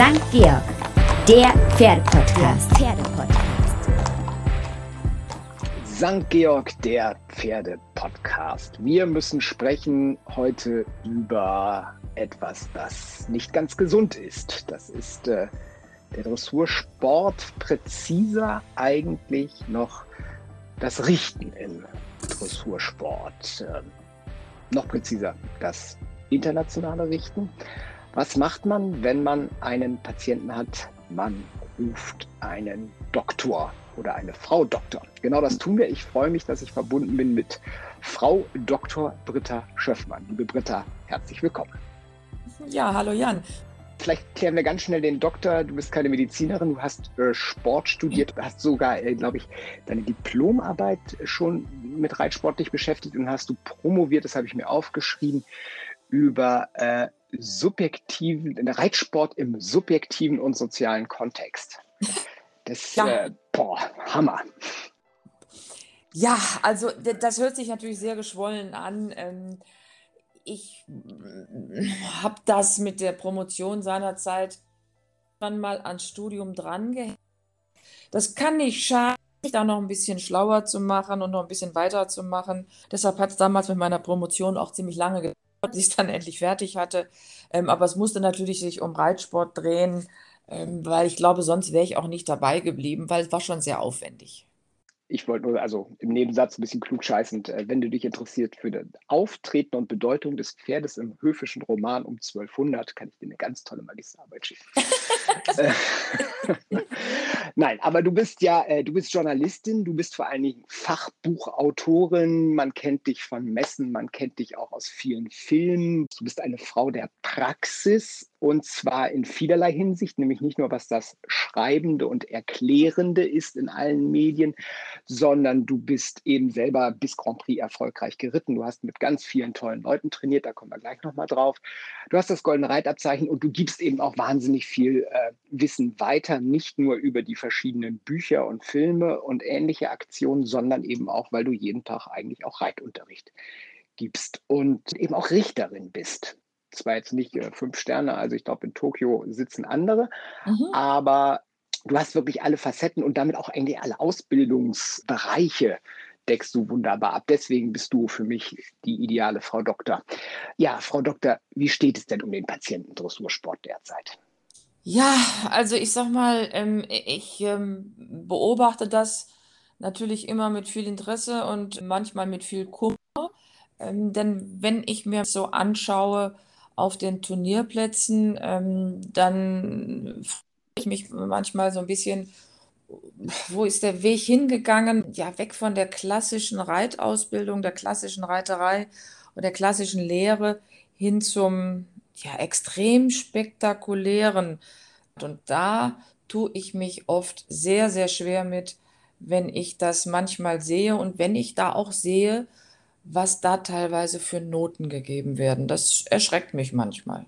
St. Georg, der Pferdepodcast. Pferdepodcast. St. Georg, der Pferdepodcast. Wir müssen sprechen heute über etwas, das nicht ganz gesund ist. Das ist äh, der Dressursport, präziser eigentlich noch das Richten im Dressursport. Äh, noch präziser das internationale Richten. Was macht man, wenn man einen Patienten hat? Man ruft einen Doktor oder eine Frau Doktor. Genau das tun wir. Ich freue mich, dass ich verbunden bin mit Frau Dr. Britta Schöffmann. Liebe Britta, herzlich willkommen. Ja, hallo Jan. Vielleicht klären wir ganz schnell den Doktor. Du bist keine Medizinerin, du hast äh, Sport studiert, hast sogar, äh, glaube ich, deine Diplomarbeit schon mit Reitsport dich beschäftigt und hast du promoviert, das habe ich mir aufgeschrieben, über äh, subjektiven, Reitsport im subjektiven und sozialen Kontext. Das, ja. äh, boah, Hammer. Ja, also das hört sich natürlich sehr geschwollen an. Ähm, ich habe das mit der Promotion seinerzeit dann mal ans Studium drangehängt. Das kann nicht schaden, da noch ein bisschen schlauer zu machen und noch ein bisschen weiter zu machen. Deshalb hat es damals mit meiner Promotion auch ziemlich lange gedauert bis ich dann endlich fertig hatte. Ähm, aber es musste natürlich sich um Reitsport drehen, ähm, weil ich glaube, sonst wäre ich auch nicht dabei geblieben, weil es war schon sehr aufwendig ich wollte nur, also im Nebensatz ein bisschen klugscheißend, äh, wenn du dich interessiert für das Auftreten und Bedeutung des Pferdes im höfischen Roman um 1200, kann ich dir eine ganz tolle Magisterarbeit schicken. Äh, Nein, aber du bist ja, äh, du bist Journalistin, du bist vor allen Dingen Fachbuchautorin, man kennt dich von Messen, man kennt dich auch aus vielen Filmen. Du bist eine Frau der Praxis und zwar in vielerlei Hinsicht, nämlich nicht nur was das Schreibende und Erklärende ist in allen Medien, sondern du bist eben selber bis Grand Prix erfolgreich geritten. Du hast mit ganz vielen tollen Leuten trainiert, da kommen wir gleich nochmal drauf. Du hast das Goldene Reitabzeichen und du gibst eben auch wahnsinnig viel äh, Wissen weiter, nicht nur über die verschiedenen Bücher und Filme und ähnliche Aktionen, sondern eben auch, weil du jeden Tag eigentlich auch Reitunterricht gibst und eben auch Richterin bist zwar jetzt nicht äh, fünf Sterne, also ich glaube, in Tokio sitzen andere, mhm. aber du hast wirklich alle Facetten und damit auch eigentlich alle Ausbildungsbereiche deckst du wunderbar ab. Deswegen bist du für mich die ideale Frau Doktor. Ja, Frau Doktor, wie steht es denn um den Patientendressursport derzeit? Ja, also ich sag mal, ähm, ich ähm, beobachte das natürlich immer mit viel Interesse und manchmal mit viel Kummer. Ähm, denn wenn ich mir so anschaue, auf den Turnierplätzen, ähm, dann frage ich mich manchmal so ein bisschen, wo ist der Weg hingegangen? Ja, weg von der klassischen Reitausbildung, der klassischen Reiterei und der klassischen Lehre hin zum ja, extrem spektakulären. Und da tue ich mich oft sehr, sehr schwer mit, wenn ich das manchmal sehe und wenn ich da auch sehe, was da teilweise für Noten gegeben werden. Das erschreckt mich manchmal.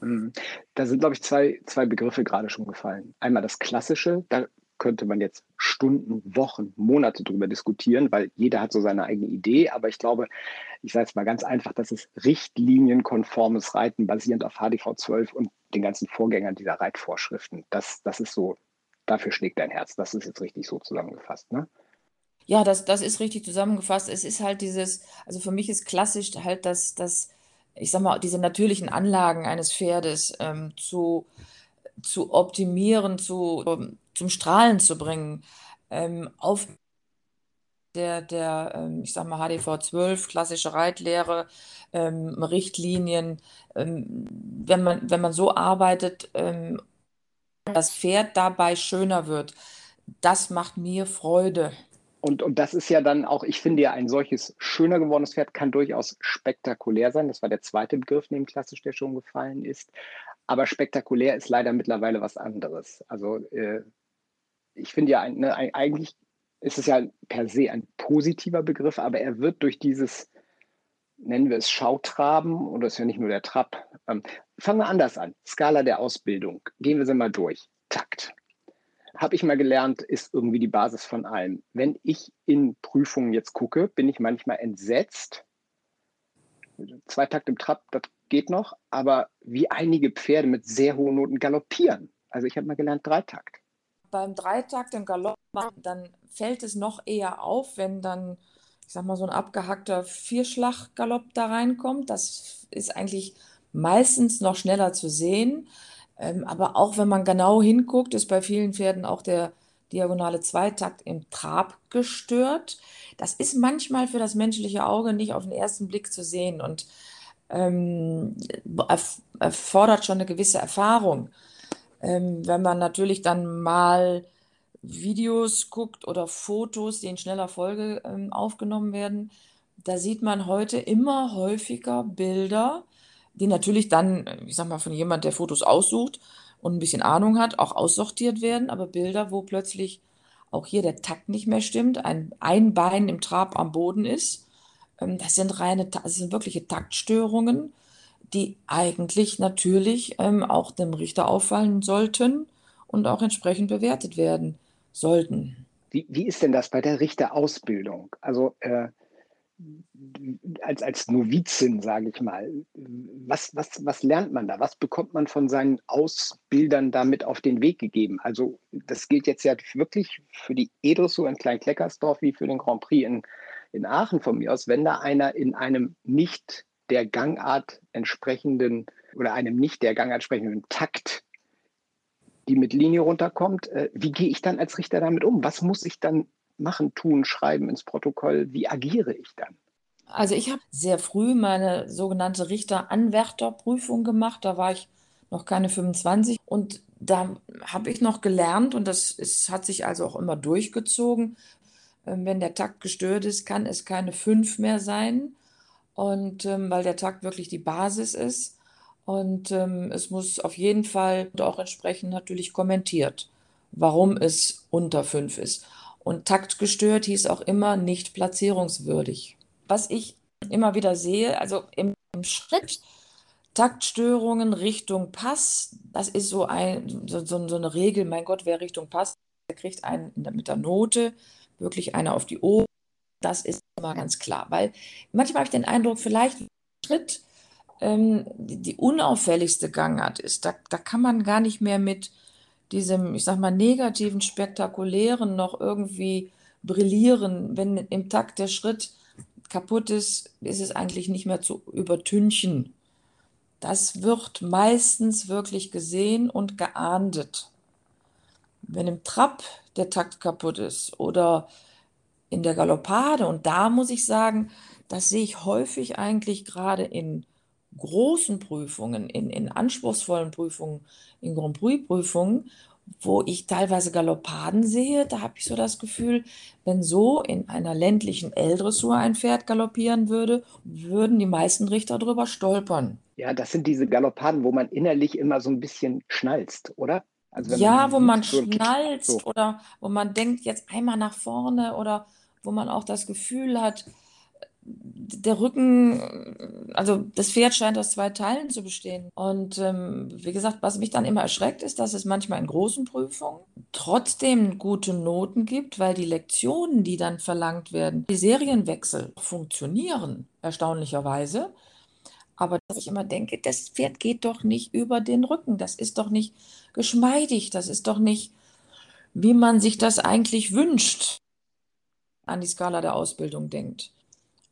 Mhm. Da sind, glaube ich, zwei, zwei Begriffe gerade schon gefallen. Einmal das Klassische, da könnte man jetzt Stunden, Wochen, Monate drüber diskutieren, weil jeder hat so seine eigene Idee. Aber ich glaube, ich sage es mal ganz einfach, das ist richtlinienkonformes Reiten basierend auf HDV 12 und den ganzen Vorgängern dieser Reitvorschriften. Das, das ist so, dafür schlägt dein Herz. Das ist jetzt richtig so zusammengefasst. Ne? Ja, das, das ist richtig zusammengefasst. Es ist halt dieses, also für mich ist klassisch halt das, das ich sag mal, diese natürlichen Anlagen eines Pferdes ähm, zu, zu optimieren, zu, um, zum Strahlen zu bringen, ähm, auf der, der ähm, ich sag mal, HDV 12, klassische Reitlehre, ähm, Richtlinien, ähm, wenn, man, wenn man so arbeitet, ähm, das Pferd dabei schöner wird, das macht mir Freude. Und, und das ist ja dann auch, ich finde ja, ein solches schöner gewordenes Pferd kann durchaus spektakulär sein. Das war der zweite Begriff neben klassisch, der schon gefallen ist. Aber spektakulär ist leider mittlerweile was anderes. Also äh, ich finde ja, ne, eigentlich ist es ja per se ein positiver Begriff, aber er wird durch dieses, nennen wir es Schautraben, oder ist ja nicht nur der Trab. Ähm, fangen wir anders an. Skala der Ausbildung. Gehen wir sie mal durch. Takt habe ich mal gelernt, ist irgendwie die Basis von allem. Wenn ich in Prüfungen jetzt gucke, bin ich manchmal entsetzt. Zwei Takt im Trab, das geht noch, aber wie einige Pferde mit sehr hohen Noten galoppieren. Also ich habe mal gelernt, Dreitakt. Beim Dreitakt im Galopp, dann fällt es noch eher auf, wenn dann, ich sag mal, so ein abgehackter Vierschlaggalopp da reinkommt. Das ist eigentlich meistens noch schneller zu sehen. Ähm, aber auch wenn man genau hinguckt, ist bei vielen Pferden auch der diagonale Zweitakt im Trab gestört. Das ist manchmal für das menschliche Auge nicht auf den ersten Blick zu sehen und ähm, erfordert schon eine gewisse Erfahrung. Ähm, wenn man natürlich dann mal Videos guckt oder Fotos, die in schneller Folge ähm, aufgenommen werden, da sieht man heute immer häufiger Bilder, die natürlich dann, ich sag mal, von jemand, der Fotos aussucht und ein bisschen Ahnung hat, auch aussortiert werden, aber Bilder, wo plötzlich auch hier der Takt nicht mehr stimmt, ein, ein Bein im Trab am Boden ist. Ähm, das sind reine, das sind wirkliche Taktstörungen, die eigentlich natürlich ähm, auch dem Richter auffallen sollten und auch entsprechend bewertet werden sollten. Wie, wie ist denn das bei der Richterausbildung? Also äh, als, als Novizin, sage ich mal, was, was, was lernt man da? Was bekommt man von seinen Ausbildern damit auf den Weg gegeben? Also das gilt jetzt ja wirklich für die E-Dressur in Kleinkleckersdorf wie für den Grand Prix in, in Aachen von mir aus. Wenn da einer in einem nicht der Gangart entsprechenden oder einem nicht der Gangart entsprechenden Takt die mit Linie runterkommt, äh, wie gehe ich dann als Richter damit um? Was muss ich dann machen, tun, schreiben ins Protokoll? Wie agiere ich dann? Also ich habe sehr früh meine sogenannte Richteranwärterprüfung gemacht. Da war ich noch keine 25 und da habe ich noch gelernt und das ist, hat sich also auch immer durchgezogen. Ähm, wenn der Takt gestört ist, kann es keine 5 mehr sein. Und ähm, weil der Takt wirklich die Basis ist. Und ähm, es muss auf jeden Fall auch entsprechend natürlich kommentiert, warum es unter 5 ist. Und taktgestört hieß auch immer nicht platzierungswürdig. Was ich immer wieder sehe, also im, im Schritt, Taktstörungen Richtung Pass, das ist so, ein, so, so, so eine Regel, mein Gott, wer Richtung Pass, der kriegt einen mit der Note wirklich eine auf die Ohren. Das ist immer ganz klar, weil manchmal habe ich den Eindruck, vielleicht Schritt ähm, die, die, unauffälligste Gangart ist. Da, da kann man gar nicht mehr mit diesem, ich sag mal, negativen, spektakulären noch irgendwie brillieren. Wenn im Takt der Schritt kaputt ist, ist es eigentlich nicht mehr zu übertünchen. Das wird meistens wirklich gesehen und geahndet. Wenn im Trab der Takt kaputt ist oder in der Galoppade, und da muss ich sagen, das sehe ich häufig eigentlich gerade in großen Prüfungen, in, in anspruchsvollen Prüfungen, in Grand Prix-Prüfungen, wo ich teilweise Galoppaden sehe, da habe ich so das Gefühl, wenn so in einer ländlichen L-Dressur ein Pferd galoppieren würde, würden die meisten Richter drüber stolpern. Ja, das sind diese Galoppaden, wo man innerlich immer so ein bisschen schnalzt, oder? Also ja, man wo man so schnalzt so. oder wo man denkt, jetzt einmal nach vorne oder wo man auch das Gefühl hat, der Rücken, also das Pferd scheint aus zwei Teilen zu bestehen. Und ähm, wie gesagt, was mich dann immer erschreckt, ist, dass es manchmal in großen Prüfungen trotzdem gute Noten gibt, weil die Lektionen, die dann verlangt werden, die Serienwechsel funktionieren, erstaunlicherweise. Aber dass ich immer denke, das Pferd geht doch nicht über den Rücken, das ist doch nicht geschmeidig, das ist doch nicht, wie man sich das eigentlich wünscht, an die Skala der Ausbildung denkt.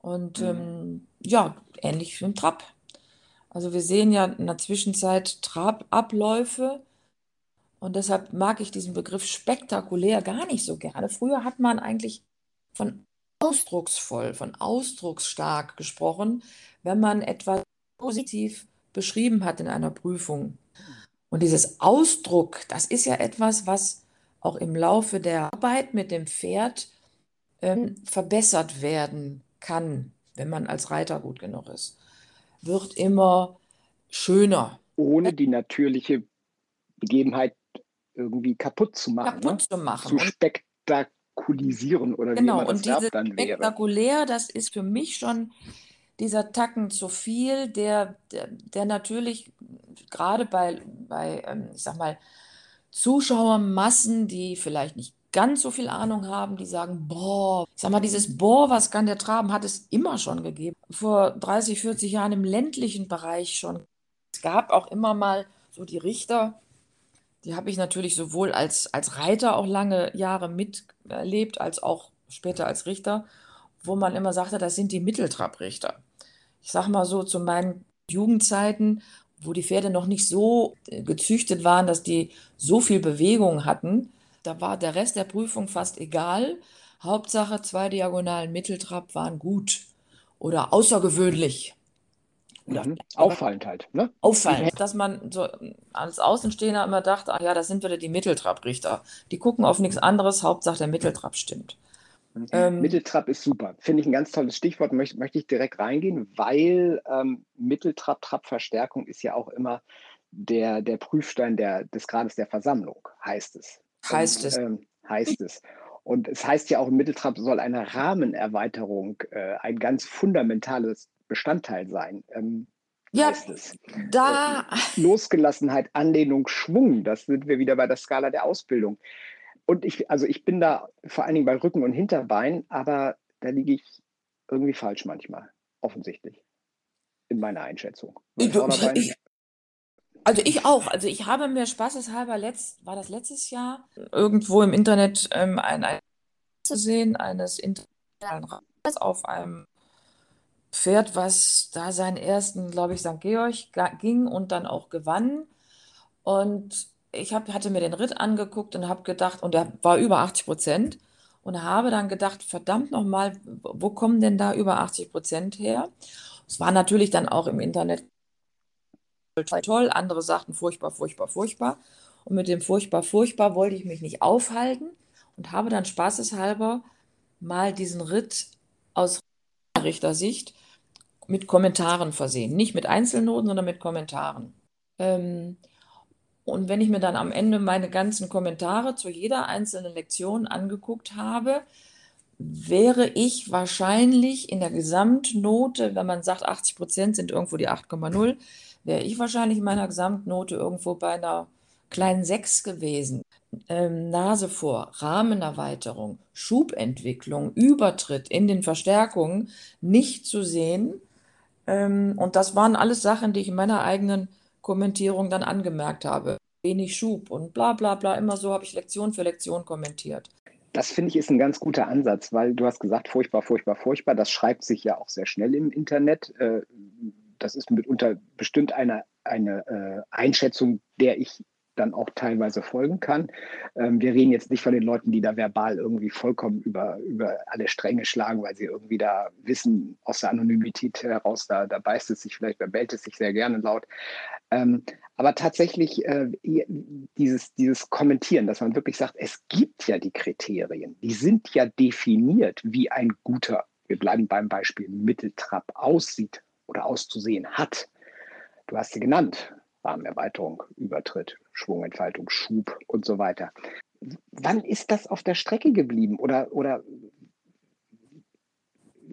Und mhm. ähm, ja, ähnlich wie im Trab. Also wir sehen ja in der Zwischenzeit Trababläufe und deshalb mag ich diesen Begriff spektakulär gar nicht so gerne. Früher hat man eigentlich von ausdrucksvoll, von ausdrucksstark gesprochen, wenn man etwas positiv beschrieben hat in einer Prüfung. Und dieses Ausdruck, das ist ja etwas, was auch im Laufe der Arbeit mit dem Pferd ähm, verbessert werden kann, wenn man als Reiter gut genug ist, wird immer schöner. Ohne die natürliche Begebenheit irgendwie kaputt zu machen. Kaputt ne? zu machen. Zu spektakulisieren oder genau, wie man das und dann wäre. Spektakulär, das ist für mich schon dieser Tacken zu viel, der, der, der natürlich gerade bei, bei ähm, ich sag mal, Zuschauermassen, die vielleicht nicht ganz so viel Ahnung haben, die sagen, boah, ich sag mal, dieses boah, was kann der traben, hat es immer schon gegeben. Vor 30, 40 Jahren im ländlichen Bereich schon. Es gab auch immer mal so die Richter, die habe ich natürlich sowohl als, als Reiter auch lange Jahre miterlebt, als auch später als Richter, wo man immer sagte, das sind die Mitteltrabrichter. Ich sag mal so, zu meinen Jugendzeiten, wo die Pferde noch nicht so gezüchtet waren, dass die so viel Bewegung hatten, da war der Rest der Prüfung fast egal. Hauptsache, zwei Diagonalen Mitteltrab waren gut oder außergewöhnlich. Oder mhm. Auffallend halt. Ne? Auffallend, dass man so als Außenstehender immer dachte, ach ja, das sind wieder die Mitteltrabrichter. Die gucken auf nichts anderes, Hauptsache der Mitteltrab stimmt. Mhm. Ähm, Mitteltrab ist super. Finde ich ein ganz tolles Stichwort, möchte, möchte ich direkt reingehen, weil ähm, Mitteltrab-Trab-Verstärkung ist ja auch immer der, der Prüfstein der, des Grades der Versammlung, heißt es. Heißt Und, es. Ähm, heißt es. Und es heißt ja auch, im Mitteltrab soll eine Rahmenerweiterung äh, ein ganz fundamentales Bestandteil sein. Ähm, ja, da. Äh, Losgelassenheit, Anlehnung, Schwung, das sind wir wieder bei der Skala der Ausbildung. Und ich, also ich bin da vor allen Dingen bei Rücken und Hinterbein, aber da liege ich irgendwie falsch manchmal, offensichtlich, in meiner Einschätzung. Ich, ich, also ich auch. Also ich habe mir spaßeshalber letzt, war das letztes Jahr, irgendwo im Internet ähm, ein, ein zu sehen eines internationalen Reiters auf einem Pferd, was da seinen ersten, glaube ich, St. Georg ging und dann auch gewann. Und ich hab, hatte mir den Ritt angeguckt und habe gedacht, und er war über 80 Prozent, und habe dann gedacht, verdammt nochmal, wo kommen denn da über 80 Prozent her? Es war natürlich dann auch im Internet toll, andere sagten furchtbar, furchtbar, furchtbar. Und mit dem furchtbar, furchtbar wollte ich mich nicht aufhalten und habe dann spaßeshalber mal diesen Ritt aus Richtersicht mit Kommentaren versehen. Nicht mit Einzelnoten, sondern mit Kommentaren. Ähm, und wenn ich mir dann am Ende meine ganzen Kommentare zu jeder einzelnen Lektion angeguckt habe, wäre ich wahrscheinlich in der Gesamtnote, wenn man sagt, 80 Prozent sind irgendwo die 8,0, wäre ich wahrscheinlich in meiner Gesamtnote irgendwo bei einer kleinen 6 gewesen. Ähm, Nase vor, Rahmenerweiterung, Schubentwicklung, Übertritt in den Verstärkungen nicht zu sehen. Ähm, und das waren alles Sachen, die ich in meiner eigenen Kommentierung dann angemerkt habe. Wenig Schub und bla bla bla. Immer so habe ich Lektion für Lektion kommentiert. Das finde ich ist ein ganz guter Ansatz, weil du hast gesagt, furchtbar, furchtbar, furchtbar. Das schreibt sich ja auch sehr schnell im Internet. Äh, das ist mitunter bestimmt eine, eine äh, Einschätzung, der ich dann auch teilweise folgen kann. Ähm, wir reden jetzt nicht von den Leuten, die da verbal irgendwie vollkommen über, über alle Stränge schlagen, weil sie irgendwie da wissen, aus der Anonymität heraus, da, da beißt es sich vielleicht, da bellt es sich sehr gerne laut. Ähm, aber tatsächlich äh, dieses, dieses Kommentieren, dass man wirklich sagt, es gibt ja die Kriterien, die sind ja definiert, wie ein guter, wir bleiben beim Beispiel Mitteltrap aussieht oder auszusehen hat. Du hast sie genannt. Rahmenerweiterung, Übertritt, Schwungentfaltung, Schub und so weiter. Wann ist das auf der Strecke geblieben? Oder, oder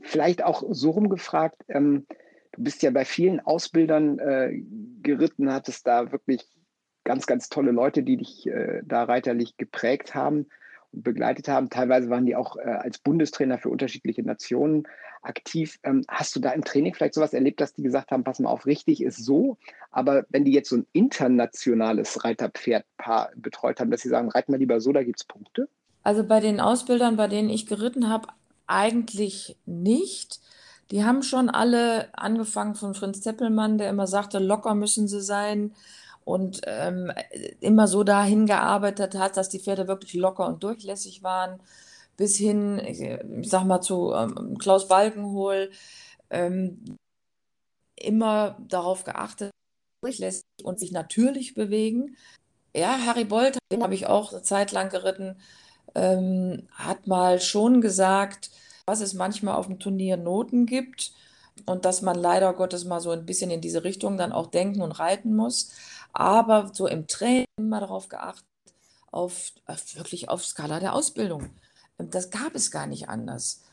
vielleicht auch so rumgefragt, ähm, du bist ja bei vielen Ausbildern äh, geritten, hattest da wirklich ganz, ganz tolle Leute, die dich äh, da reiterlich geprägt haben begleitet haben. Teilweise waren die auch äh, als Bundestrainer für unterschiedliche Nationen aktiv. Ähm, hast du da im Training vielleicht sowas erlebt, dass die gesagt haben, pass mal auf, richtig ist so, aber wenn die jetzt so ein internationales Reiterpferdpaar betreut haben, dass sie sagen, reit mal lieber so, da gibt es Punkte? Also bei den Ausbildern, bei denen ich geritten habe, eigentlich nicht. Die haben schon alle angefangen von Fritz Zeppelmann, der immer sagte, locker müssen sie sein und ähm, immer so dahin gearbeitet hat, dass die Pferde wirklich locker und durchlässig waren, bis hin, ich, sag mal, zu ähm, Klaus Balkenhol, ähm, immer darauf geachtet, durchlässig und sich natürlich bewegen. Ja, Harry Bolt, den habe ich auch eine Zeit lang geritten, ähm, hat mal schon gesagt, was es manchmal auf dem Turnier Noten gibt und dass man leider Gottes mal so ein bisschen in diese Richtung dann auch denken und reiten muss aber so im Training immer darauf geachtet, auf, auf wirklich auf Skala der Ausbildung. Ähm, das gab es gar nicht anders.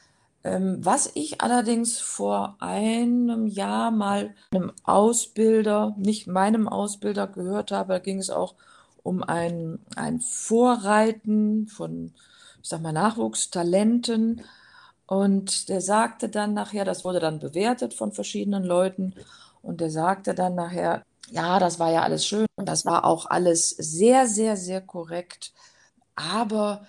Ähm, was ich allerdings vor einem Jahr mal einem Ausbilder, nicht meinem Ausbilder gehört habe, da ging es auch um ein, ein Vorreiten von, ich sag mal, Nachwuchstalenten. Und der sagte dann nachher, das wurde dann bewertet von verschiedenen Leuten, und der sagte dann nachher, ja, das war ja alles schön und das war auch alles sehr, sehr, sehr korrekt, aber,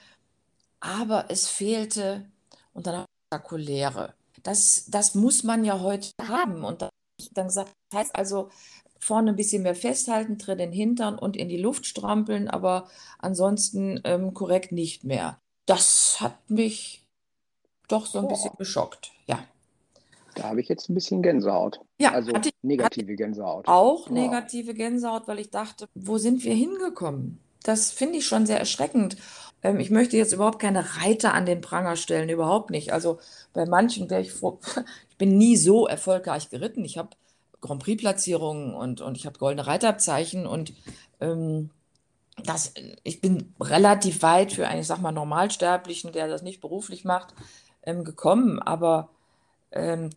aber es fehlte und dann spektakuläre. Das, das muss man ja heute haben. Und dann, dann gesagt, das heißt also, vorne ein bisschen mehr festhalten, tritt den Hintern und in die Luft strampeln, aber ansonsten ähm, korrekt nicht mehr. Das hat mich doch so ein oh. bisschen geschockt, ja. Da habe ich jetzt ein bisschen Gänsehaut. Ja, also hatte, negative Gänsehaut. Auch negative Gänsehaut, weil ich dachte, wo sind wir hingekommen? Das finde ich schon sehr erschreckend. Ähm, ich möchte jetzt überhaupt keine Reiter an den Pranger stellen, überhaupt nicht. Also bei manchen wäre ich froh. Ich bin nie so erfolgreich geritten. Ich habe Grand Prix-Platzierungen und, und ich habe goldene Reiterabzeichen und ähm, das, ich bin relativ weit für einen, ich sag mal, Normalsterblichen, der das nicht beruflich macht, ähm, gekommen. Aber ähm,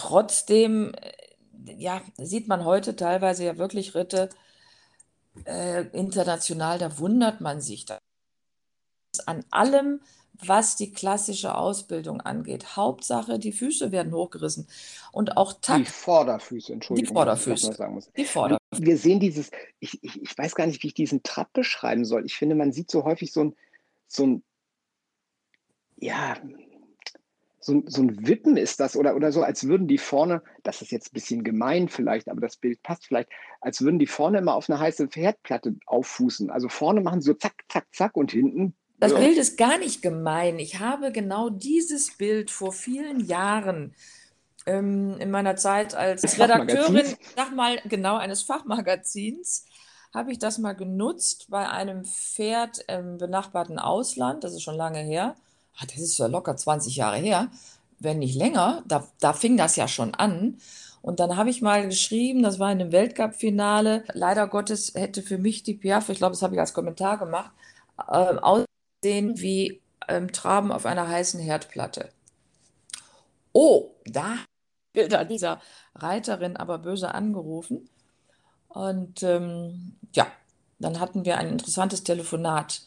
trotzdem, äh, ja, sieht man heute teilweise ja wirklich Ritte äh, international, da wundert man sich da an allem, was die klassische Ausbildung angeht. Hauptsache, die Füße werden hochgerissen und auch Takt. Die Vorderfüße, Entschuldigung. Die Vorderfüße. Sagen muss. Die Vorderfüße. Wir sehen dieses, ich, ich, ich weiß gar nicht, wie ich diesen Trab beschreiben soll. Ich finde, man sieht so häufig so ein, so ein ja, so, so ein Wippen ist das oder, oder so, als würden die vorne, das ist jetzt ein bisschen gemein vielleicht, aber das Bild passt vielleicht, als würden die vorne immer auf eine heiße Herdplatte auffußen. Also vorne machen sie so zack, zack, zack und hinten. Das ja. Bild ist gar nicht gemein. Ich habe genau dieses Bild vor vielen Jahren ähm, in meiner Zeit als Redakteurin, sag mal genau, eines Fachmagazins, habe ich das mal genutzt bei einem Pferd im benachbarten Ausland, das ist schon lange her das ist ja locker 20 Jahre her, wenn nicht länger, da, da fing das ja schon an. Und dann habe ich mal geschrieben, das war in einem Weltcup-Finale. Leider Gottes hätte für mich die Piaf, ich glaube, das habe ich als Kommentar gemacht, äh, aussehen wie ähm, Traben auf einer heißen Herdplatte. Oh, da Bilder dieser Reiterin aber böse angerufen. Und ähm, ja, dann hatten wir ein interessantes Telefonat.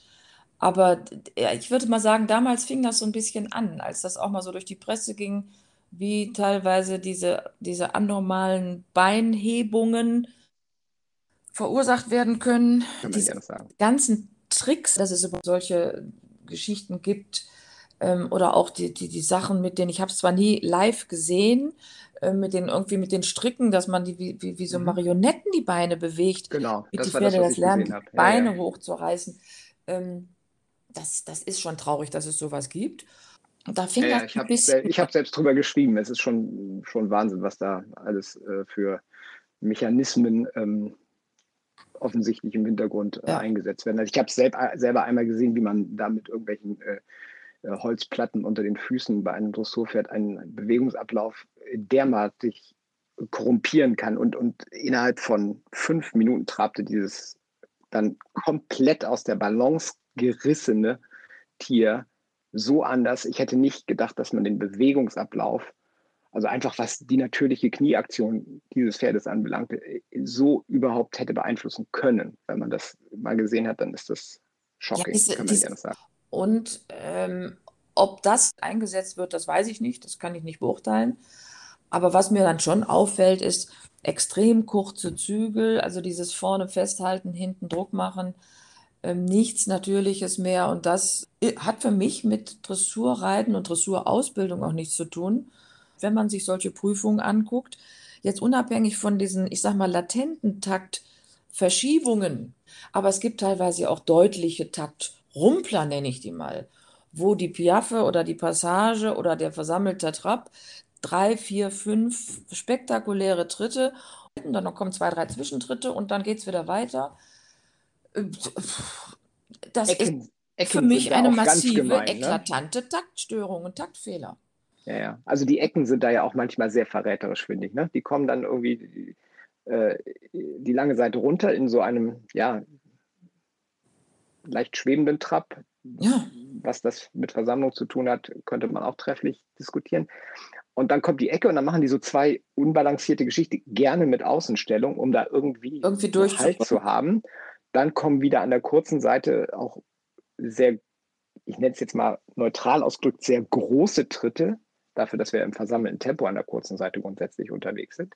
Aber ich würde mal sagen, damals fing das so ein bisschen an, als das auch mal so durch die Presse ging, wie teilweise diese, diese anormalen Beinhebungen verursacht werden können. Diese ganzen Tricks, dass es über solche Geschichten gibt ähm, oder auch die, die, die Sachen, mit denen ich habe es zwar nie live gesehen, äh, mit den irgendwie mit den Stricken, dass man die wie, wie, wie so mhm. Marionetten die Beine bewegt, genau, wie die Pferde das, das lernen, die Beine ja, ja. hochzureißen. Ähm, das, das ist schon traurig, dass es sowas gibt. Und da fing ja, das ich habe hab selbst drüber geschrieben. Es ist schon, schon Wahnsinn, was da alles äh, für Mechanismen ähm, offensichtlich im Hintergrund äh, ja. eingesetzt werden. Also ich habe selb, selber einmal gesehen, wie man da mit irgendwelchen äh, äh, Holzplatten unter den Füßen bei einem Dressurpferd einen Bewegungsablauf dermaßen korrumpieren kann. Und, und innerhalb von fünf Minuten trabte dieses dann komplett aus der Balance gerissene Tier so anders. Ich hätte nicht gedacht, dass man den Bewegungsablauf, also einfach was die natürliche Knieaktion dieses Pferdes anbelangt, so überhaupt hätte beeinflussen können. Wenn man das mal gesehen hat, dann ist das shocking, ja, diese, kann man diese, sagen. Und ähm, ob das eingesetzt wird, das weiß ich nicht, das kann ich nicht beurteilen. Aber was mir dann schon auffällt, ist extrem kurze Zügel, also dieses vorne festhalten, hinten Druck machen ähm, nichts Natürliches mehr. Und das hat für mich mit Dressurreiten und Dressurausbildung auch nichts zu tun. Wenn man sich solche Prüfungen anguckt, jetzt unabhängig von diesen, ich sag mal, latenten Taktverschiebungen, aber es gibt teilweise auch deutliche Taktrumpler, nenne ich die mal, wo die Piaffe oder die Passage oder der versammelte Trab drei, vier, fünf spektakuläre Tritte dann kommen zwei, drei Zwischentritte und dann geht es wieder weiter das Ecken, ist Ecken für mich eine massive, gemein, ne? eklatante ne? Taktstörung und Taktfehler. Ja, ja. Also die Ecken sind da ja auch manchmal sehr verräterisch, finde ich. Ne? Die kommen dann irgendwie äh, die lange Seite runter in so einem, ja, leicht schwebenden Trab. Ja. Was das mit Versammlung zu tun hat, könnte man auch trefflich diskutieren. Und dann kommt die Ecke und dann machen die so zwei unbalancierte Geschichten, gerne mit Außenstellung, um da irgendwie, irgendwie Halt zu haben dann kommen wieder an der kurzen Seite auch sehr, ich nenne es jetzt mal neutral ausgedrückt, sehr große Tritte, dafür, dass wir im versammelten Tempo an der kurzen Seite grundsätzlich unterwegs sind.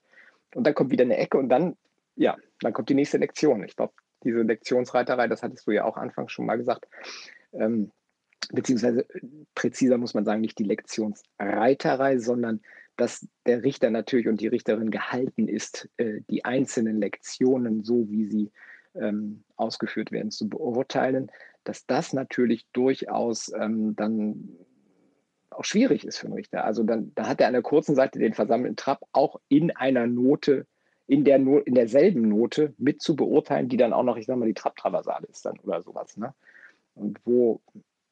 Und dann kommt wieder eine Ecke und dann, ja, dann kommt die nächste Lektion. Ich glaube, diese Lektionsreiterei, das hattest du ja auch anfangs schon mal gesagt, ähm, beziehungsweise präziser muss man sagen, nicht die Lektionsreiterei, sondern dass der Richter natürlich und die Richterin gehalten ist, äh, die einzelnen Lektionen so, wie sie ähm, ausgeführt werden, zu beurteilen, dass das natürlich durchaus ähm, dann auch schwierig ist für einen Richter. Also dann, da hat er an der kurzen Seite den versammelten Trab auch in einer Note, in, der no in derselben Note mit zu beurteilen, die dann auch noch, ich sage mal, die Trab-Traversale ist dann oder sowas. Ne? Und wo,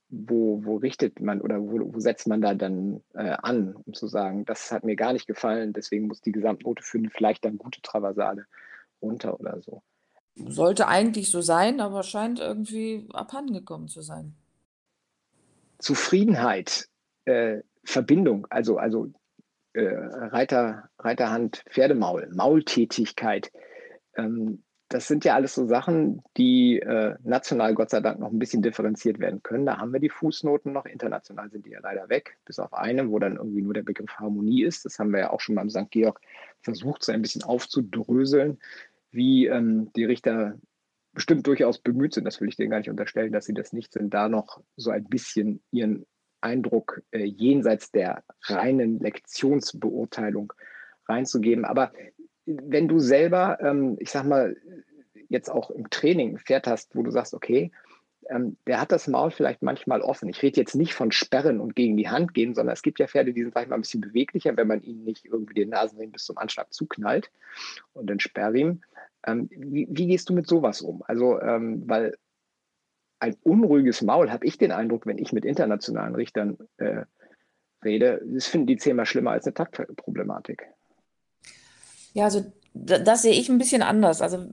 wo, wo richtet man oder wo, wo setzt man da dann äh, an, um zu sagen, das hat mir gar nicht gefallen, deswegen muss die Gesamtnote für eine vielleicht dann gute Traversale runter oder so. Sollte eigentlich so sein, aber scheint irgendwie abhandengekommen zu sein. Zufriedenheit, äh, Verbindung, also, also äh, Reiter, Reiterhand, Pferdemaul, Maultätigkeit, ähm, das sind ja alles so Sachen, die äh, national Gott sei Dank noch ein bisschen differenziert werden können. Da haben wir die Fußnoten noch. International sind die ja leider weg, bis auf eine, wo dann irgendwie nur der Begriff Harmonie ist. Das haben wir ja auch schon beim St. Georg versucht, so ein bisschen aufzudröseln, wie ähm, die Richter bestimmt durchaus bemüht sind, das will ich denen gar nicht unterstellen, dass sie das nicht sind, da noch so ein bisschen ihren Eindruck äh, jenseits der reinen Lektionsbeurteilung reinzugeben. Aber wenn du selber, ähm, ich sag mal, jetzt auch im Training ein Pferd hast, wo du sagst, okay, ähm, der hat das Maul vielleicht manchmal offen. Ich rede jetzt nicht von Sperren und gegen die Hand gehen, sondern es gibt ja Pferde, die sind vielleicht mal ein bisschen beweglicher, wenn man ihnen nicht irgendwie den Nasenring bis zum Anschlag zuknallt und den Sperrriemen. Ähm, wie, wie, gehst du mit sowas um? Also, ähm, weil ein unruhiges Maul, habe ich den Eindruck, wenn ich mit internationalen Richtern äh, rede, das finden die zehnmal schlimmer als eine Taktproblematik. Ja, also das sehe ich ein bisschen anders. Also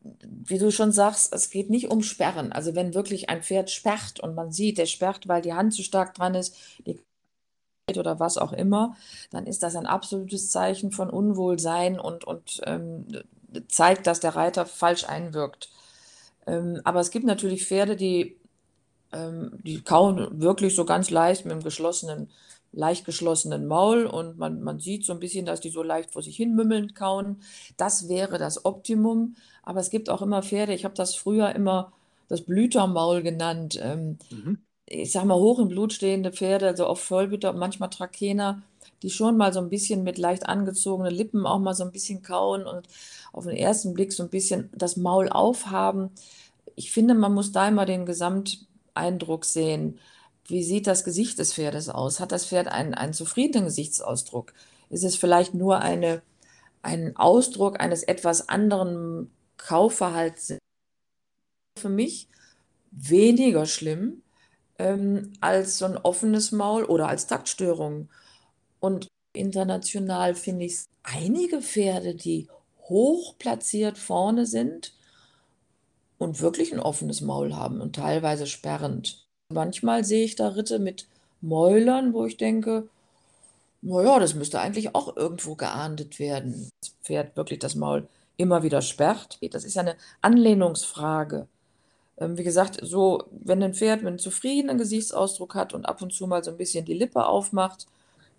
wie du schon sagst, es geht nicht um Sperren. Also wenn wirklich ein Pferd sperrt und man sieht, der sperrt, weil die Hand zu stark dran ist, die oder was auch immer, dann ist das ein absolutes Zeichen von Unwohlsein und, und ähm, zeigt, dass der Reiter falsch einwirkt. Ähm, aber es gibt natürlich Pferde, die, ähm, die kauen wirklich so ganz leicht mit einem geschlossenen leicht geschlossenen Maul und man, man sieht so ein bisschen, dass die so leicht vor sich hin mümmeln kauen. Das wäre das Optimum. Aber es gibt auch immer Pferde, ich habe das früher immer das Blütermaul genannt. Ähm, mhm. Ich sage mal, hoch im Blut stehende Pferde, also auf Vollblüter, manchmal Trakehner, die schon mal so ein bisschen mit leicht angezogenen Lippen auch mal so ein bisschen kauen und auf den ersten Blick so ein bisschen das Maul aufhaben. Ich finde, man muss da immer den Gesamteindruck sehen. Wie sieht das Gesicht des Pferdes aus? Hat das Pferd einen, einen zufriedenen Gesichtsausdruck? Ist es vielleicht nur eine, ein Ausdruck eines etwas anderen Kaufverhalts? Für mich weniger schlimm ähm, als so ein offenes Maul oder als Taktstörung. Und international finde ich einige Pferde, die hoch platziert vorne sind und wirklich ein offenes Maul haben und teilweise sperrend. Manchmal sehe ich da Ritte mit Mäulern, wo ich denke, naja, das müsste eigentlich auch irgendwo geahndet werden. Das Pferd wirklich das Maul immer wieder sperrt. Das ist ja eine Anlehnungsfrage. Ähm, wie gesagt, so, wenn ein Pferd einen zufriedenen Gesichtsausdruck hat und ab und zu mal so ein bisschen die Lippe aufmacht,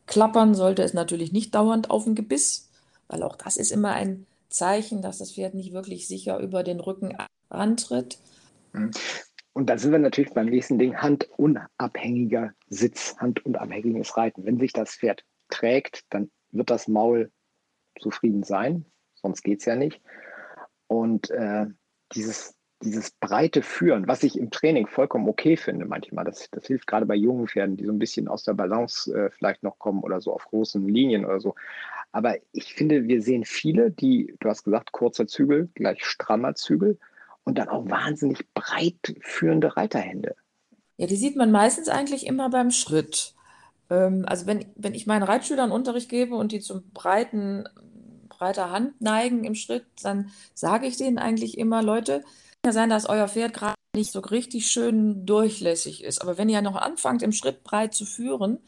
klappern sollte es natürlich nicht dauernd auf dem Gebiss, weil auch das ist immer ein Zeichen, dass das Pferd nicht wirklich sicher über den Rücken antritt. Hm. Und da sind wir natürlich beim nächsten Ding, handunabhängiger Sitz, handunabhängiges Reiten. Wenn sich das Pferd trägt, dann wird das Maul zufrieden sein, sonst geht es ja nicht. Und äh, dieses, dieses breite Führen, was ich im Training vollkommen okay finde manchmal, das, das hilft gerade bei jungen Pferden, die so ein bisschen aus der Balance äh, vielleicht noch kommen oder so auf großen Linien oder so. Aber ich finde, wir sehen viele, die, du hast gesagt, kurzer Zügel gleich strammer Zügel und dann auch wahnsinnig breit führende Reiterhände. Ja, die sieht man meistens eigentlich immer beim Schritt. Ähm, also wenn, wenn ich meinen Reitschülern Unterricht gebe und die zum breiten, breiter Hand neigen im Schritt, dann sage ich denen eigentlich immer, Leute, kann ja sein, dass euer Pferd gerade nicht so richtig schön durchlässig ist. Aber wenn ihr noch anfangt, im Schritt breit zu führen,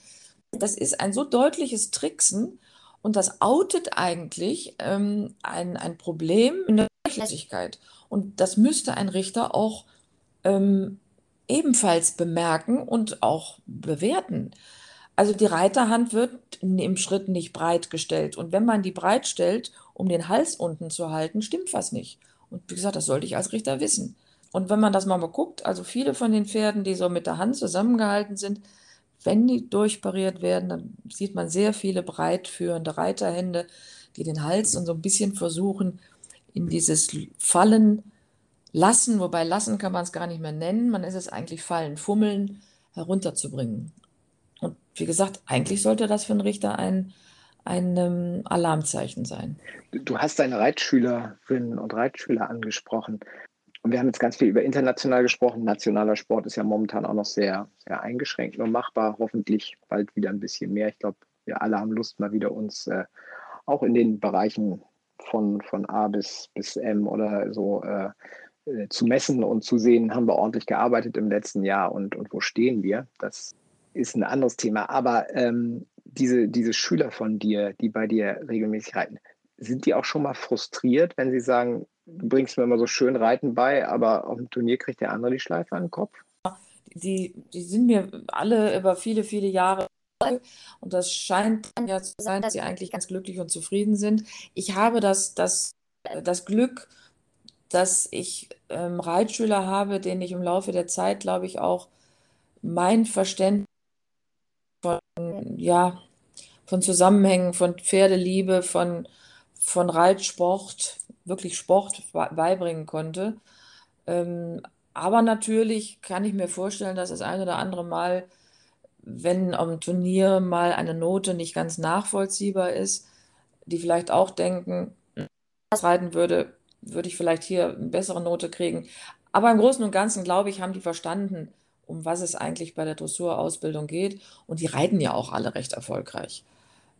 das ist ein so deutliches Tricksen und das outet eigentlich ähm, ein, ein Problem in der Durchlässigkeit. Und das müsste ein Richter auch ähm, ebenfalls bemerken und auch bewerten. Also die Reiterhand wird im Schritt nicht breit gestellt. Und wenn man die breit stellt, um den Hals unten zu halten, stimmt was nicht. Und wie gesagt, das sollte ich als Richter wissen. Und wenn man das mal, mal guckt, also viele von den Pferden, die so mit der Hand zusammengehalten sind, wenn die durchpariert werden, dann sieht man sehr viele breit führende Reiterhände, die den Hals und so ein bisschen versuchen, in dieses Fallen lassen, wobei lassen kann man es gar nicht mehr nennen, man ist es eigentlich fallen, fummeln, herunterzubringen. Und wie gesagt, eigentlich sollte das für einen Richter ein, ein ähm, Alarmzeichen sein. Du hast deine Reitschülerinnen und Reitschüler angesprochen. Und wir haben jetzt ganz viel über international gesprochen. Nationaler Sport ist ja momentan auch noch sehr, sehr eingeschränkt nur machbar. Hoffentlich bald wieder ein bisschen mehr. Ich glaube, wir alle haben Lust, mal wieder uns äh, auch in den Bereichen von, von A bis, bis M oder so äh, äh, zu messen und zu sehen, haben wir ordentlich gearbeitet im letzten Jahr und, und wo stehen wir. Das ist ein anderes Thema. Aber ähm, diese, diese Schüler von dir, die bei dir regelmäßig reiten, sind die auch schon mal frustriert, wenn sie sagen, du bringst mir immer so schön Reiten bei, aber auf dem Turnier kriegt der andere die Schleife an den Kopf? Die, die sind mir alle über viele, viele Jahre und das scheint ja zu sein, dass sie eigentlich ganz glücklich und zufrieden sind. Ich habe das, das, das Glück, dass ich ähm, Reitschüler habe, denen ich im Laufe der Zeit, glaube ich, auch mein Verständnis von, ja, von Zusammenhängen, von Pferdeliebe, von, von Reitsport, wirklich Sport beibringen konnte. Ähm, aber natürlich kann ich mir vorstellen, dass das ein oder andere Mal, wenn am Turnier mal eine Note nicht ganz nachvollziehbar ist, die vielleicht auch denken, was reiten würde, würde ich vielleicht hier eine bessere Note kriegen. Aber im Großen und Ganzen, glaube ich, haben die verstanden, um was es eigentlich bei der Dressurausbildung geht. Und die reiten ja auch alle recht erfolgreich.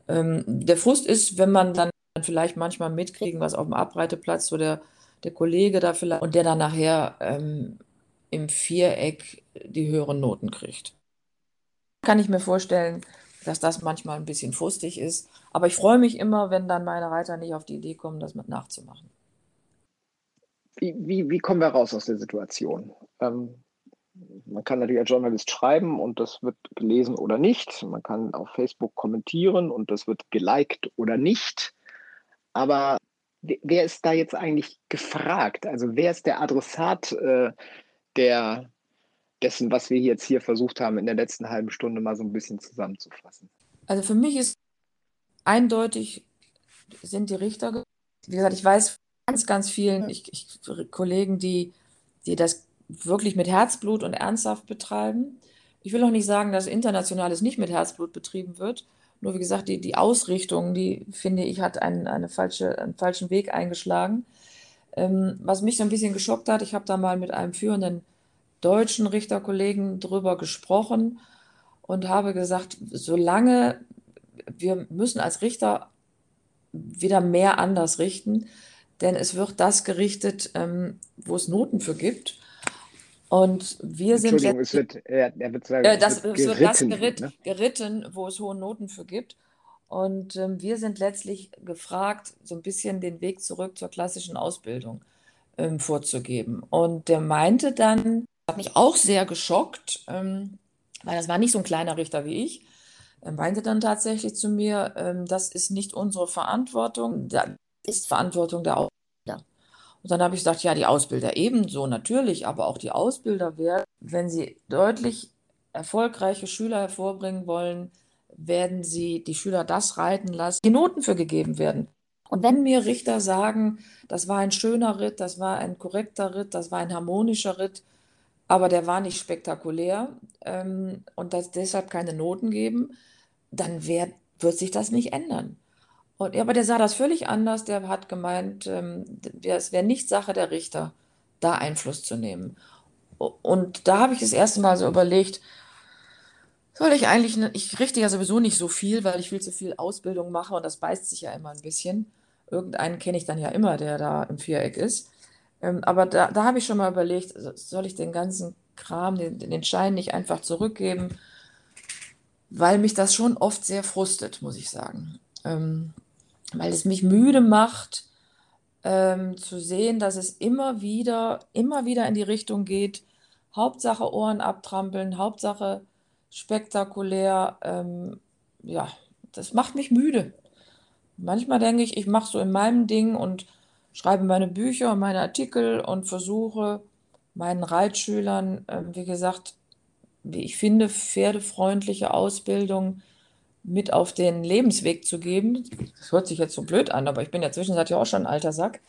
Ähm, der Frust ist, wenn man dann vielleicht manchmal mitkriegen, was auf dem Abreiteplatz so der, der Kollege da vielleicht und der dann nachher ähm, im Viereck die höheren Noten kriegt. Kann ich mir vorstellen, dass das manchmal ein bisschen frustig ist. Aber ich freue mich immer, wenn dann meine Reiter nicht auf die Idee kommen, das mit nachzumachen. Wie, wie, wie kommen wir raus aus der Situation? Ähm, man kann natürlich als Journalist schreiben und das wird gelesen oder nicht. Man kann auf Facebook kommentieren und das wird geliked oder nicht. Aber wer ist da jetzt eigentlich gefragt? Also wer ist der Adressat äh, der, dessen, was wir jetzt hier versucht haben, in der letzten halben Stunde mal so ein bisschen zusammenzufassen? Also für mich ist eindeutig, sind die Richter, wie gesagt, ich weiß ganz, ganz vielen ich, ich, Kollegen, die, die das wirklich mit Herzblut und ernsthaft betreiben. Ich will auch nicht sagen, dass Internationales nicht mit Herzblut betrieben wird. Nur wie gesagt, die, die Ausrichtung, die finde ich, hat einen, eine falsche, einen falschen Weg eingeschlagen. Ähm, was mich so ein bisschen geschockt hat, ich habe da mal mit einem führenden deutschen Richterkollegen drüber gesprochen und habe gesagt, solange wir müssen als Richter wieder mehr anders richten, denn es wird das gerichtet, ähm, wo es Noten für gibt. Und wir sind Entschuldigung, es wird, er, er wird sagen, äh, das, es wird, geritten, wird das geritt, ne? geritten, wo es hohe Noten für gibt. Und ähm, wir sind letztlich gefragt, so ein bisschen den Weg zurück zur klassischen Ausbildung ähm, vorzugeben. Und der meinte dann, hat mich auch sehr geschockt, ähm, weil das war nicht so ein kleiner Richter wie ich, er meinte dann tatsächlich zu mir, ähm, das ist nicht unsere Verantwortung, das ist Verantwortung der und dann habe ich gesagt, ja, die Ausbilder ebenso natürlich, aber auch die Ausbilder werden, wenn sie deutlich erfolgreiche Schüler hervorbringen wollen, werden sie die Schüler das reiten lassen, die Noten für gegeben werden. Und wenn mir Richter sagen, das war ein schöner Ritt, das war ein korrekter Ritt, das war ein harmonischer Ritt, aber der war nicht spektakulär ähm, und das deshalb keine Noten geben, dann wird, wird sich das nicht ändern. Und, aber der sah das völlig anders. Der hat gemeint, ähm, es wäre nicht Sache der Richter, da Einfluss zu nehmen. Und da habe ich das erste Mal so überlegt, soll ich eigentlich, ich richte ja sowieso nicht so viel, weil ich viel zu viel Ausbildung mache und das beißt sich ja immer ein bisschen. Irgendeinen kenne ich dann ja immer, der da im Viereck ist. Ähm, aber da, da habe ich schon mal überlegt, soll ich den ganzen Kram, den, den Schein nicht einfach zurückgeben, weil mich das schon oft sehr frustet, muss ich sagen. Ähm, weil es mich müde macht, ähm, zu sehen, dass es immer wieder, immer wieder in die Richtung geht, Hauptsache Ohren abtrampeln, Hauptsache spektakulär. Ähm, ja, das macht mich müde. Manchmal denke ich, ich mache so in meinem Ding und schreibe meine Bücher und meine Artikel und versuche meinen Reitschülern, äh, wie gesagt, wie ich finde, pferdefreundliche Ausbildung mit auf den Lebensweg zu geben. Das hört sich jetzt so blöd an, aber ich bin ja zwischenzeitlich auch schon ein alter Sack.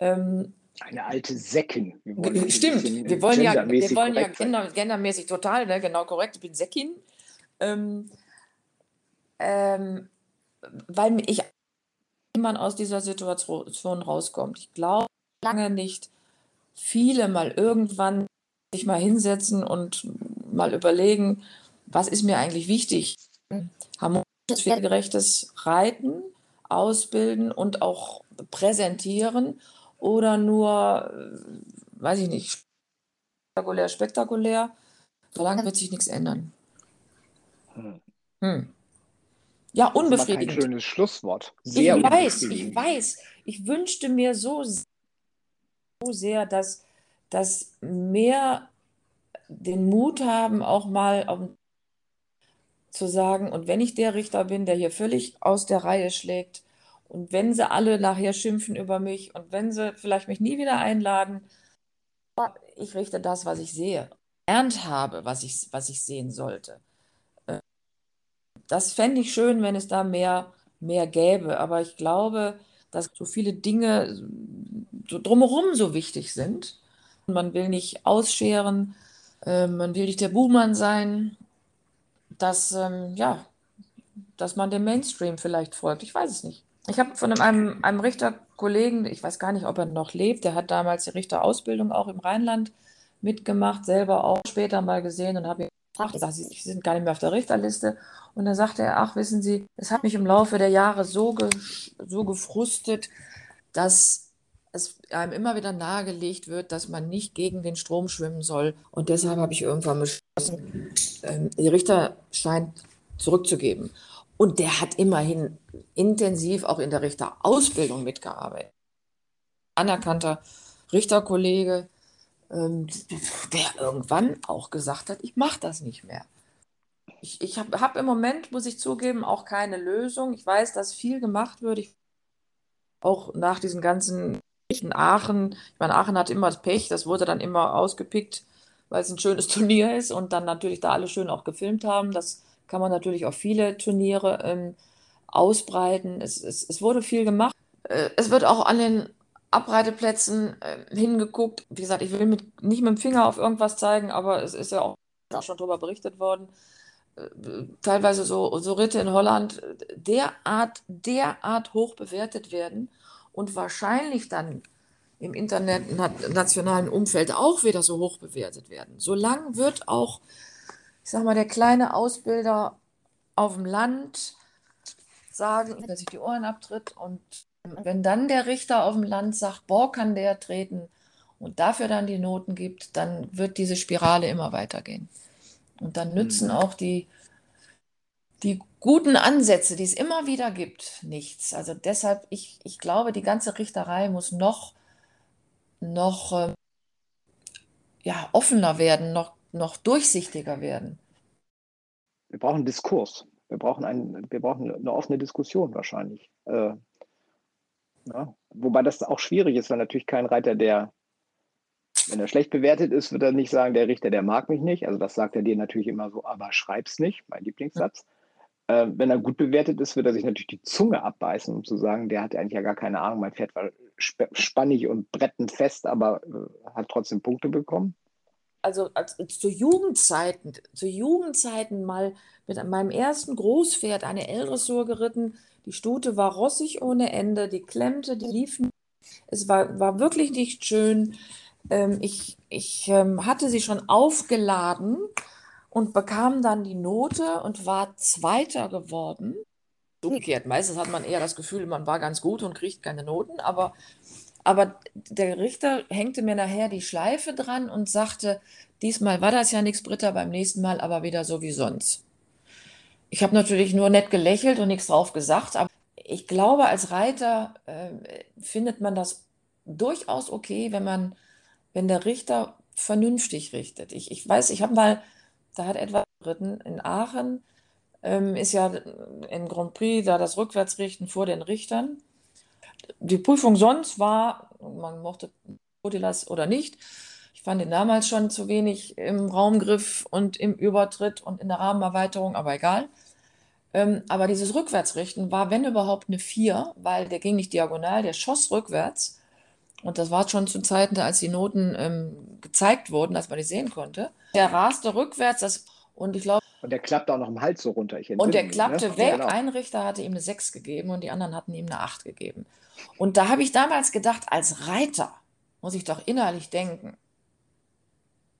Ähm, eine alte Säckin. Wir stimmt, wir wollen ja, wir wollen ja gender, gendermäßig total, ne, genau korrekt. Ich bin Säckin. Ähm, ähm, weil ich man aus dieser Situation rauskommt. Ich glaube lange nicht, viele mal irgendwann sich mal hinsetzen und mal überlegen, was ist mir eigentlich wichtig? Harmonisches, pflegegerechtes Reiten, Ausbilden und auch präsentieren oder nur, äh, weiß ich nicht, spektakulär, spektakulär. Solange wird sich nichts ändern. Hm. hm. Ja, unbefriedigend. Das ist ein schönes Schlusswort. Sehr ich weiß, ich weiß. Ich wünschte mir so, so sehr, dass, dass mehr den Mut haben, auch mal auf, zu sagen, und wenn ich der Richter bin, der hier völlig aus der Reihe schlägt, und wenn sie alle nachher schimpfen über mich und wenn sie vielleicht mich nie wieder einladen, ich richte das, was ich sehe, lernt habe, was ich, was ich sehen sollte. Äh, das fände ich schön, wenn es da mehr, mehr gäbe. Aber ich glaube, dass so viele Dinge so drumherum so wichtig sind. Man will nicht ausscheren, äh, man will nicht der Buhmann sein, dass, ähm, ja, dass man dem Mainstream vielleicht folgt. Ich weiß es nicht. Ich habe von einem, einem Richterkollegen, ich weiß gar nicht, ob er noch lebt, der hat damals die Richterausbildung auch im Rheinland mitgemacht, selber auch später mal gesehen und habe ihn gefragt, gesagt, Sie sind gar nicht mehr auf der Richterliste. Und dann sagte er, ach, wissen Sie, es hat mich im Laufe der Jahre so, ge so gefrustet, dass es einem immer wieder nahegelegt wird, dass man nicht gegen den Strom schwimmen soll. Und deshalb habe ich irgendwann beschlossen, ähm, die Richterschein zurückzugeben. Und der hat immerhin intensiv auch in der Richterausbildung mitgearbeitet. Anerkannter Richterkollege, ähm, der irgendwann auch gesagt hat, ich mache das nicht mehr. Ich, ich habe hab im Moment, muss ich zugeben, auch keine Lösung. Ich weiß, dass viel gemacht wird. Ich, auch nach diesen ganzen in Aachen, ich meine, Aachen hat immer das Pech, das wurde dann immer ausgepickt, weil es ein schönes Turnier ist und dann natürlich da alle schön auch gefilmt haben. Das kann man natürlich auf viele Turniere ähm, ausbreiten. Es, es, es, wurde viel gemacht. Äh, es wird auch an den Abreiteplätzen äh, hingeguckt. Wie gesagt, ich will mit, nicht mit dem Finger auf irgendwas zeigen, aber es ist ja auch schon darüber berichtet worden. Äh, teilweise so, so Ritte in Holland derart, derart hoch bewertet werden und wahrscheinlich dann im internationalen Umfeld auch wieder so hoch bewertet werden. Solange wird auch ich sag mal, der kleine Ausbilder auf dem Land sagen, dass sich die Ohren abtritt und wenn dann der Richter auf dem Land sagt, boah, kann der treten und dafür dann die Noten gibt, dann wird diese Spirale immer weitergehen. Und dann nützen mhm. auch die, die guten Ansätze, die es immer wieder gibt, nichts. Also deshalb, ich, ich glaube, die ganze Richterei muss noch, noch ähm, ja, offener werden, noch noch durchsichtiger werden? Wir brauchen Diskurs. Wir brauchen, ein, wir brauchen eine offene Diskussion wahrscheinlich. Äh, ja. Wobei das auch schwierig ist, weil natürlich kein Reiter, der, wenn er schlecht bewertet ist, wird er nicht sagen, der Richter, der mag mich nicht. Also das sagt er dir natürlich immer so, aber schreib's nicht, mein Lieblingssatz. Ja. Äh, wenn er gut bewertet ist, wird er sich natürlich die Zunge abbeißen, um zu sagen, der hat eigentlich ja gar keine Ahnung, mein Pferd war spannig und brettend fest, aber äh, hat trotzdem Punkte bekommen also als, zu Jugendzeiten, zu Jugendzeiten mal mit meinem ersten Großpferd eine L-Dressur geritten. Die Stute war rossig ohne Ende, die klemmte, die lief. Es war, war wirklich nicht schön. Ähm, ich ich ähm, hatte sie schon aufgeladen und bekam dann die Note und war Zweiter geworden. Umgekehrt, meistens hat man eher das Gefühl, man war ganz gut und kriegt keine Noten, aber aber der Richter hängte mir nachher die Schleife dran und sagte, diesmal war das ja nichts, Britta, beim nächsten Mal aber wieder so wie sonst. Ich habe natürlich nur nett gelächelt und nichts drauf gesagt, aber ich glaube, als Reiter äh, findet man das durchaus okay, wenn man, wenn der Richter vernünftig richtet. Ich, ich weiß, ich habe mal, da hat etwas geritten in Aachen, ähm, ist ja in Grand Prix da das Rückwärtsrichten vor den Richtern. Die Prüfung sonst war, man mochte Kotilas oder nicht, ich fand ihn damals schon zu wenig im Raumgriff und im Übertritt und in der Rahmenerweiterung, aber egal. Ähm, aber dieses Rückwärtsrichten war, wenn überhaupt, eine 4, weil der ging nicht diagonal, der schoss rückwärts. Und das war schon zu Zeiten, als die Noten ähm, gezeigt wurden, dass man die sehen konnte. Der raste rückwärts das, und ich glaube. Und der klappte auch noch im Hals so runter. und der klappte ne? weg. Genau. Ein Richter hatte ihm eine 6 gegeben und die anderen hatten ihm eine 8 gegeben. Und da habe ich damals gedacht, als Reiter muss ich doch innerlich denken,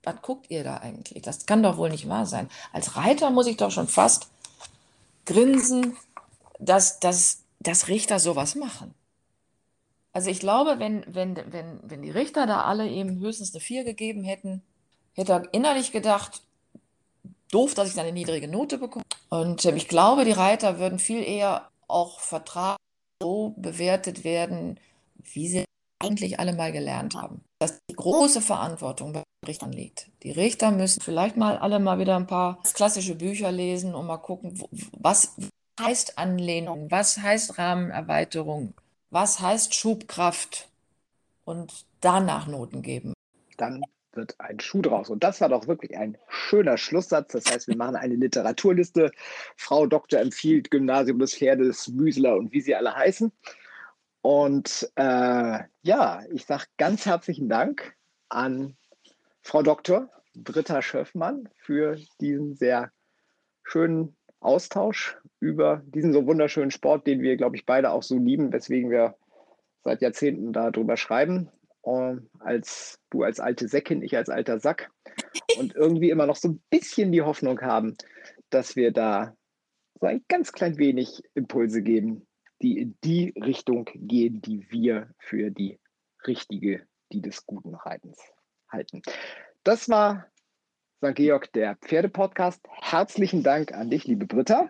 was guckt ihr da eigentlich? Das kann doch wohl nicht wahr sein. Als Reiter muss ich doch schon fast grinsen, dass, dass, dass Richter sowas machen. Also ich glaube, wenn, wenn, wenn, wenn die Richter da alle eben höchstens eine 4 gegeben hätten, hätte er innerlich gedacht, doof, dass ich da eine niedrige Note bekomme. Und äh, ich glaube, die Reiter würden viel eher auch Vertrag so bewertet werden, wie sie eigentlich alle mal gelernt haben. Dass die große Verantwortung bei den Richtern liegt. Die Richter müssen vielleicht mal alle mal wieder ein paar klassische Bücher lesen und mal gucken, was heißt Anlehnung, was heißt Rahmenerweiterung, was heißt Schubkraft und danach Noten geben. Dann wird ein Schuh draus. Und das war doch wirklich ein schöner Schlusssatz. Das heißt, wir machen eine Literaturliste. Frau Doktor empfiehlt Gymnasium des Pferdes, Müsler und wie sie alle heißen. Und äh, ja, ich sage ganz herzlichen Dank an Frau Dr. Britta Schöffmann für diesen sehr schönen Austausch über diesen so wunderschönen Sport, den wir, glaube ich, beide auch so lieben, weswegen wir seit Jahrzehnten darüber schreiben. Uh, als du als alte Säckin, ich als alter Sack. Und irgendwie immer noch so ein bisschen die Hoffnung haben, dass wir da so ein ganz klein wenig Impulse geben, die in die Richtung gehen, die wir für die richtige, die des guten Reitens halten. Das war St. Georg, der Pferdepodcast. Herzlichen Dank an dich, liebe Britta.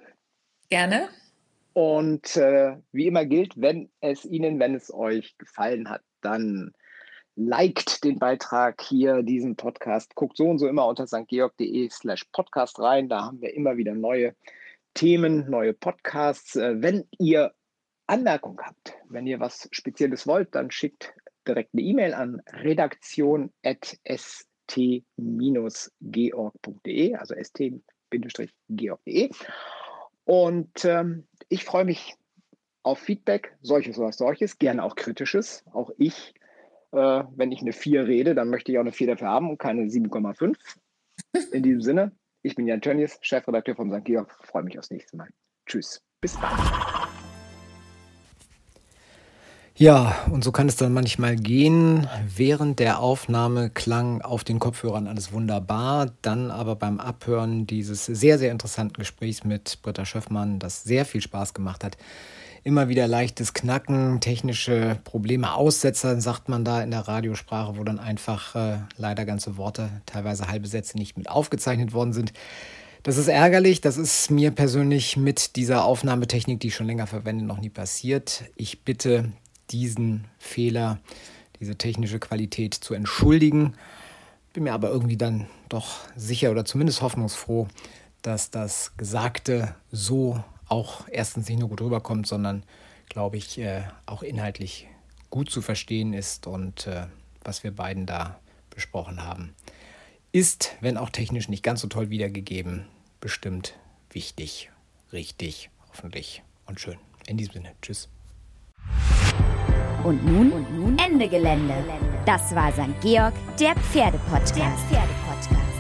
Gerne. Und äh, wie immer gilt, wenn es Ihnen, wenn es euch gefallen hat, dann liked den Beitrag hier, diesen Podcast. Guckt so und so immer unter stgeorg.de slash podcast rein. Da haben wir immer wieder neue Themen, neue Podcasts. Äh, wenn ihr Anmerkung habt, wenn ihr was Spezielles wollt, dann schickt direkt eine E-Mail an redaktion.st-georg.de, also st-georg.de. Und ähm, ich freue mich auf Feedback, solches oder solches, gerne auch kritisches. Auch ich, äh, wenn ich eine 4 rede, dann möchte ich auch eine 4 dafür haben und keine 7,5. In diesem Sinne, ich bin Jan Tönnies, Chefredakteur von St. Georg. Freue mich aufs nächste Mal. Tschüss. Bis bald. Ja, und so kann es dann manchmal gehen. Während der Aufnahme klang auf den Kopfhörern alles wunderbar. Dann aber beim Abhören dieses sehr, sehr interessanten Gesprächs mit Britta Schöffmann, das sehr viel Spaß gemacht hat, immer wieder leichtes Knacken, technische Probleme, Aussetzer, sagt man da in der Radiosprache, wo dann einfach äh, leider ganze Worte, teilweise halbe Sätze nicht mit aufgezeichnet worden sind. Das ist ärgerlich, das ist mir persönlich mit dieser Aufnahmetechnik, die ich schon länger verwende, noch nie passiert. Ich bitte diesen Fehler, diese technische Qualität zu entschuldigen. Bin mir aber irgendwie dann doch sicher oder zumindest hoffnungsfroh, dass das Gesagte so auch erstens nicht nur gut rüberkommt, sondern glaube ich äh, auch inhaltlich gut zu verstehen ist und äh, was wir beiden da besprochen haben, ist, wenn auch technisch nicht ganz so toll wiedergegeben, bestimmt wichtig, richtig, hoffentlich und schön. In diesem Sinne, tschüss. Und nun, und nun Ende Gelände. Das war St. Georg, der Pferdepodcast. Der Pferdepodcast.